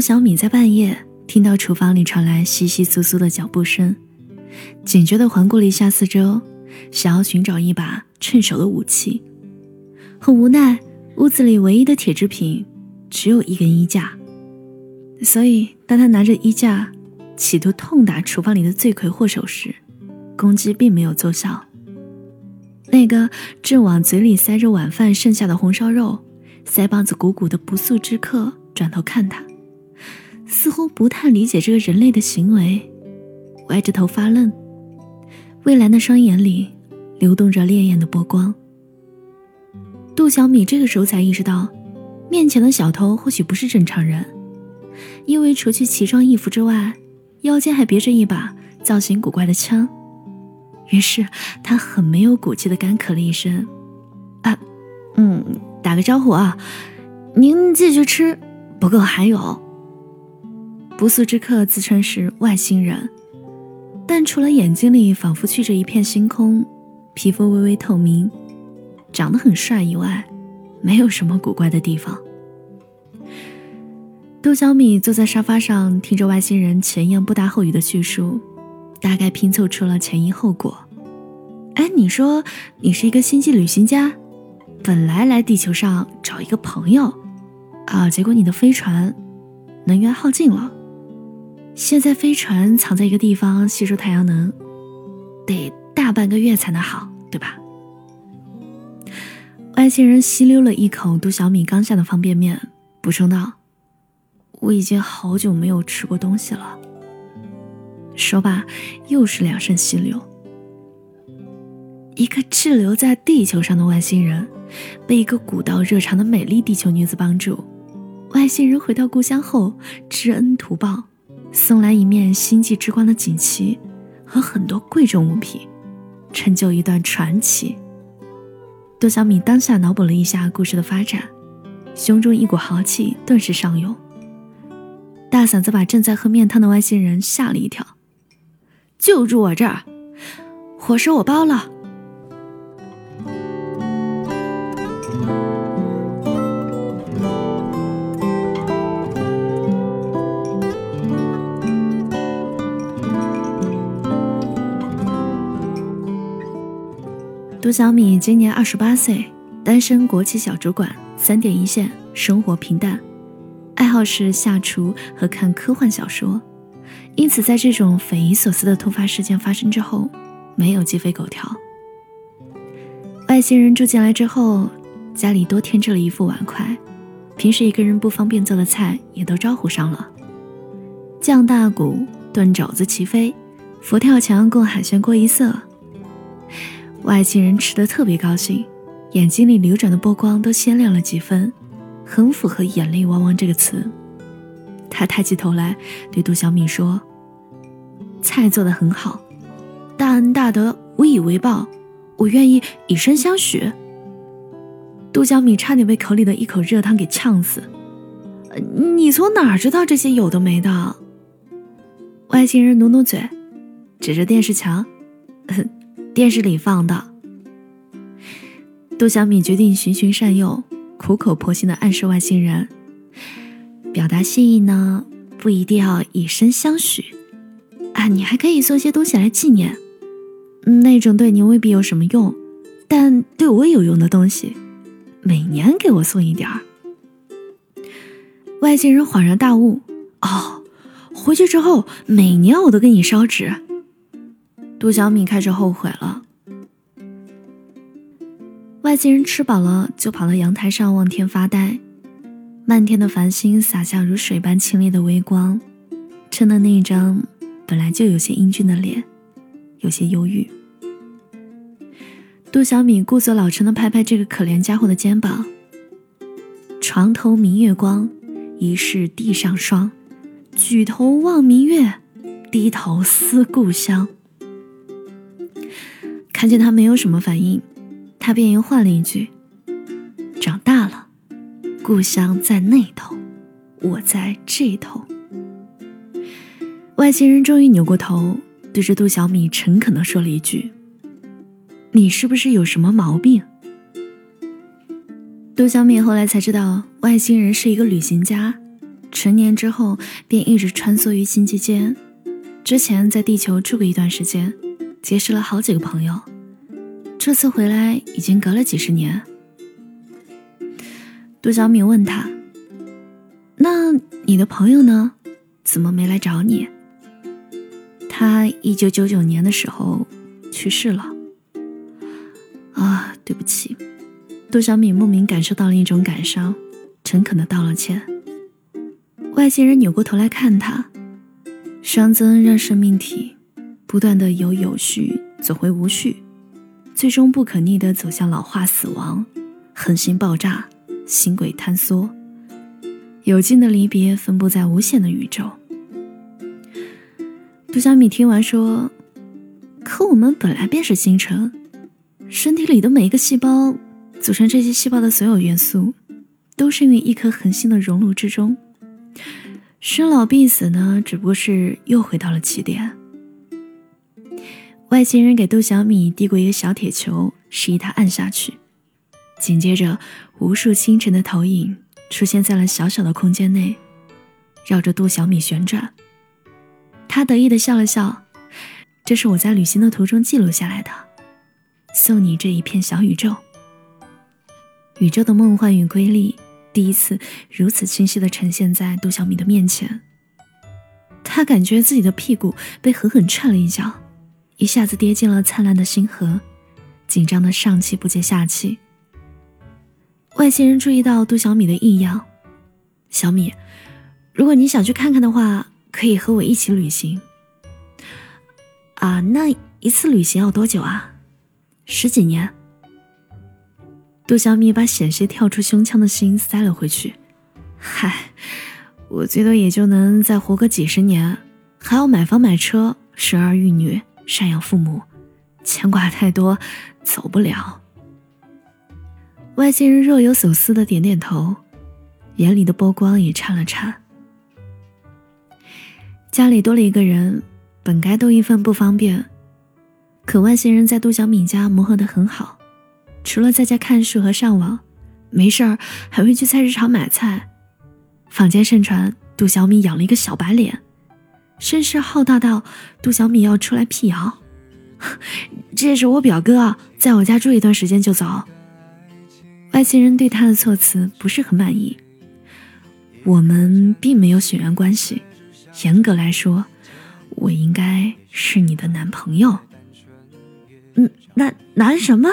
小米在半夜听到厨房里传来窸窸窣窣的脚步声，警觉地环顾了一下四周，想要寻找一把趁手的武器。很无奈，屋子里唯一的铁制品只有一根衣架，所以当他拿着衣架企图痛打厨房里的罪魁祸首时，攻击并没有奏效。那个正往嘴里塞着晚饭剩下的红烧肉、腮帮子鼓鼓的不速之客转头看他。似乎不太理解这个人类的行为，歪着头发愣。蔚蓝的双眼里流动着烈焰的波光。杜小米这个时候才意识到，面前的小偷或许不是正常人，因为除去奇装异服之外，腰间还别着一把造型古怪的枪。于是他很没有骨气的干咳了一声：“啊，嗯，打个招呼啊，您继续吃，不够还有。”不速之客自称是外星人，但除了眼睛里仿佛去着一片星空，皮肤微微透明，长得很帅以外，没有什么古怪的地方。杜小米坐在沙发上，听着外星人前言不搭后语的叙述，大概拼凑出了前因后果。哎，你说你是一个星际旅行家，本来来地球上找一个朋友，啊，结果你的飞船能源耗尽了。现在飞船藏在一个地方吸收太阳能，得大半个月才能好，对吧？外星人吸溜了一口杜小米刚下的方便面，补充道：“我已经好久没有吃过东西了。”说罢，又是两声吸溜。一个滞留在地球上的外星人，被一个古道热肠的美丽地球女子帮助。外星人回到故乡后，知恩图报。送来一面星际之光的锦旗和很多贵重物品，成就一段传奇。杜小米当下脑补了一下故事的发展，胸中一股豪气顿时上涌，大嗓子把正在喝面汤的外星人吓了一跳。就住我这儿，伙食我包了。小米今年二十八岁，单身国企小主管，三点一线，生活平淡，爱好是下厨和看科幻小说。因此，在这种匪夷所思的突发事件发生之后，没有鸡飞狗跳。外星人住进来之后，家里多添置了一副碗筷，平时一个人不方便做的菜也都招呼上了，酱大骨炖肘子齐飞，佛跳墙供海鲜锅一色。外星人吃的特别高兴，眼睛里流转的波光都鲜亮了几分，很符合“眼泪汪汪”这个词。他抬起头来对杜小米说：“菜做的很好，大恩大德无以为报，我愿意以身相许。”杜小米差点被口里的一口热汤给呛死。你从哪儿知道这些有的没的？外星人努努嘴，指着电视墙。电视里放的，杜小米决定循循善诱，苦口婆心的暗示外星人，表达心意呢，不一定要以身相许啊，你还可以送些东西来纪念，那种对你未必有什么用，但对我有用的东西，每年给我送一点儿。外星人恍然大悟，哦，回去之后每年我都给你烧纸。杜小米开始后悔了。外星人吃饱了，就跑到阳台上望天发呆。漫天的繁星洒下如水般清冽的微光，衬得那一张本来就有些英俊的脸有些忧郁。杜小米故作老成的拍拍这个可怜家伙的肩膀：“床头明月光，疑是地上霜。举头望明月，低头思故乡。”看见他没有什么反应，他便又换了一句：“长大了，故乡在那头，我在这头。”外星人终于扭过头，对着杜小米诚恳地说了一句：“你是不是有什么毛病？”杜小米后来才知道，外星人是一个旅行家，成年之后便一直穿梭于星际间。之前在地球住过一段时间，结识了好几个朋友。这次回来已经隔了几十年。杜小敏问他：“那你的朋友呢？怎么没来找你？”他一九九九年的时候去世了。啊，对不起。杜小敏莫名感受到了一种感伤，诚恳的道了歉。外星人扭过头来看他，熵增让生命体不断的由有序走回无序，最终不可逆的走向老化死亡，恒星爆炸，星轨坍缩，有尽的离别分布在无限的宇宙。杜小米听完说：“可我们本来便是星辰，身体里的每一个细胞。”组成这些细胞的所有元素，都生于一颗恒星的熔炉之中。生老病死呢，只不过是又回到了起点。外星人给杜小米递过一个小铁球，示意他按下去。紧接着，无数星辰的投影出现在了小小的空间内，绕着杜小米旋转。他得意的笑了笑：“这是我在旅行的途中记录下来的，送你这一片小宇宙。”宇宙的梦幻与瑰丽，第一次如此清晰地呈现在杜小米的面前。他感觉自己的屁股被狠狠踹了一脚，一下子跌进了灿烂的星河，紧张的上气不接下气。外星人注意到杜小米的异样，小米，如果你想去看看的话，可以和我一起旅行。啊，那一次旅行要多久啊？十几年。杜小米把险些跳出胸腔的心塞了回去。嗨，我最多也就能再活个几十年，还要买房买车、生儿育女、赡养父母，牵挂太多，走不了。外星人若有所思的点点头，眼里的波光也颤了颤。家里多了一个人，本该多一份不方便，可外星人在杜小敏家磨合得很好。除了在家看书和上网，没事儿还会去菜市场买菜。坊间盛传杜小米养了一个小白脸，声势浩大到杜小米要出来辟谣。这是我表哥，在我家住一段时间就走。外星人对他的措辞不是很满意。我们并没有血缘关系，严格来说，我应该是你的男朋友。嗯，男男什么？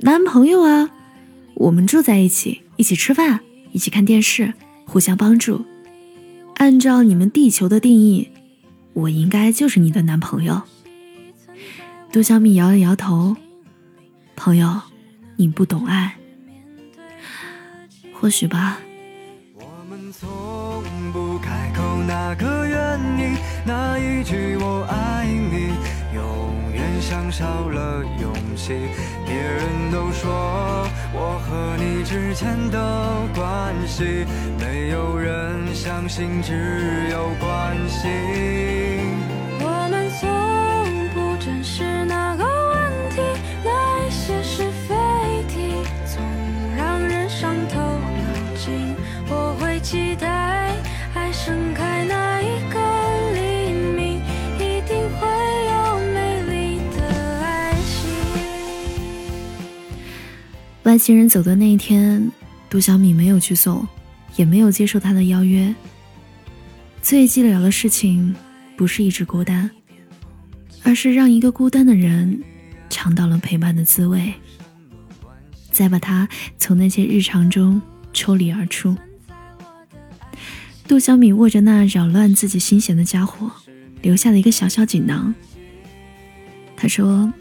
男朋友啊，我们住在一起，一起吃饭，一起看电视，互相帮助。按照你们地球的定义，我应该就是你的男朋友。杜小米摇了摇头，朋友，你不懂爱，或许吧。我们从不开口那个原因，那一句我爱你，像少了勇气。别人都说我和你之间的关系，没有人相信，只有关心。外星人走的那一天，杜小米没有去送，也没有接受他的邀约。最寂寥的事情，不是一直孤单，而是让一个孤单的人尝到了陪伴的滋味，再把他从那些日常中抽离而出。杜小米握着那扰乱自己心弦的家伙，留下了一个小小锦囊。他说：“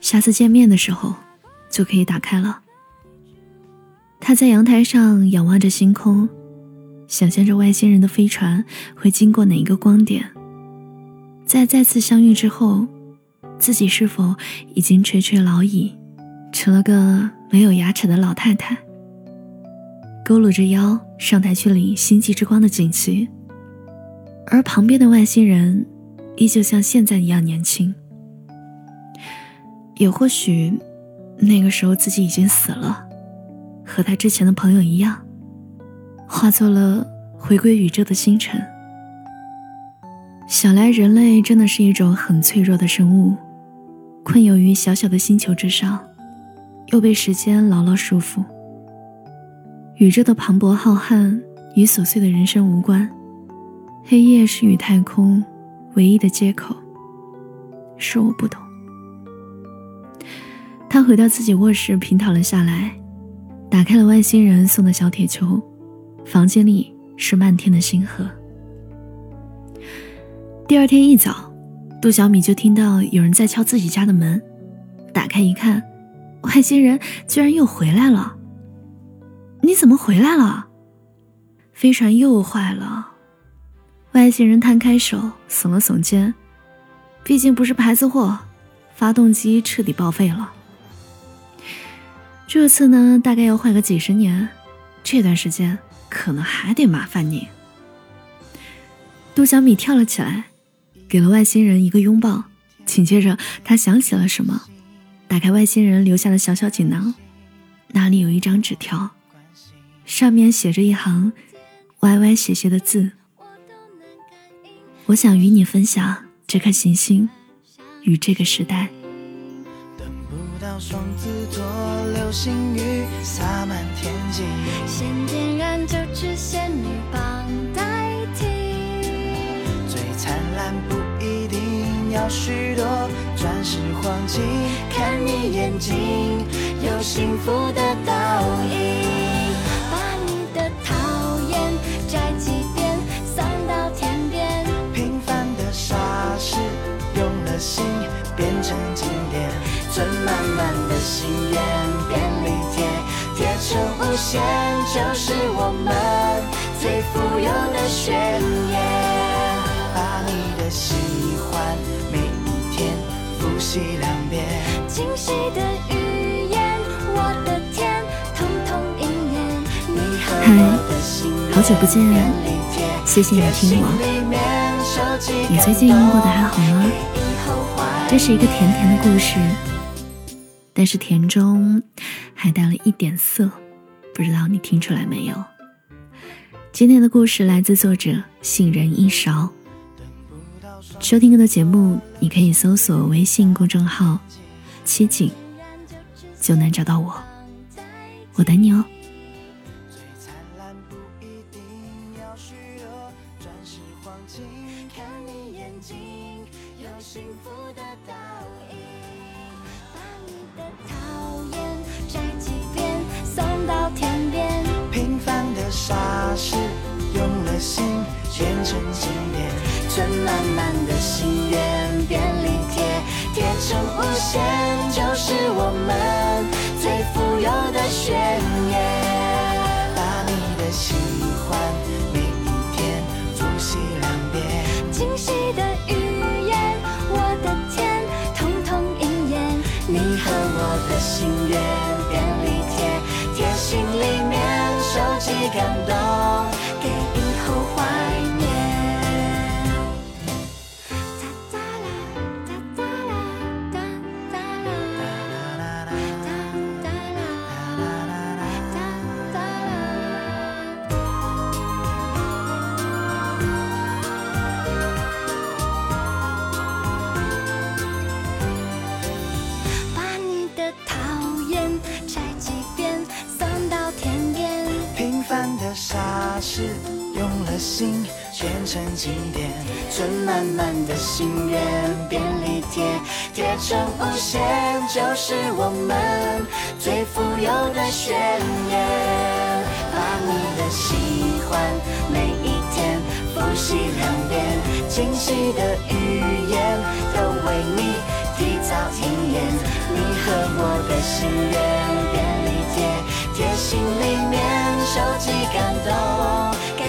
下次见面的时候。”就可以打开了。他在阳台上仰望着星空，想象着外星人的飞船会经过哪一个光点。在再次相遇之后，自己是否已经垂垂老矣，成了个没有牙齿的老太太？佝偻着腰上台去领星际之光的锦旗，而旁边的外星人依旧像现在一样年轻。也或许。那个时候自己已经死了，和他之前的朋友一样，化作了回归宇宙的星辰。想来，人类真的是一种很脆弱的生物，困囿于小小的星球之上，又被时间牢牢束缚。宇宙的磅礴浩瀚与琐碎的人生无关，黑夜是与太空唯一的接口。是我不懂。他回到自己卧室，平躺了下来，打开了外星人送的小铁球，房间里是漫天的星河。第二天一早，杜小米就听到有人在敲自己家的门，打开一看，外星人居然又回来了。你怎么回来了？飞船又坏了。外星人摊开手，耸了耸肩，毕竟不是牌子货，发动机彻底报废了。这次呢，大概要换个几十年，这段时间可能还得麻烦你。杜小米跳了起来，给了外星人一个拥抱，紧接着他想起了什么，打开外星人留下的小小锦囊，那里有一张纸条，上面写着一行歪歪斜斜的字：“我想与你分享这颗行星与这个时代。”双子座流星雨洒满天际，先点燃九支仙女棒代替。最灿烂不一定要许多钻石黄金，看你眼睛有幸福的倒影，心愿，便利贴贴成无限，就是我们最富有的宣言。把你的喜欢每一天复习两遍，惊喜的语言，我的天，通通应验。你和我的心好久不见，谢谢你听我。你最近过得还好吗？这是一个甜甜的故事。但是甜中还带了一点涩，不知道你听出来没有？今天的故事来自作者杏仁一勺。收听更多节目，你可以搜索微信公众号“七景”，就能找到我。我等你哦。傻事用了心变成经典，存满满的心愿，便利贴贴成无限，就是我们最富有的宣心变成经典，存满满的心愿，便利贴贴成无限，就是我们最富有的宣言。把你的喜欢每一天复习两遍，惊喜的语言都为你提早应验。你和我的心愿，便利贴贴心里面。收集感动，给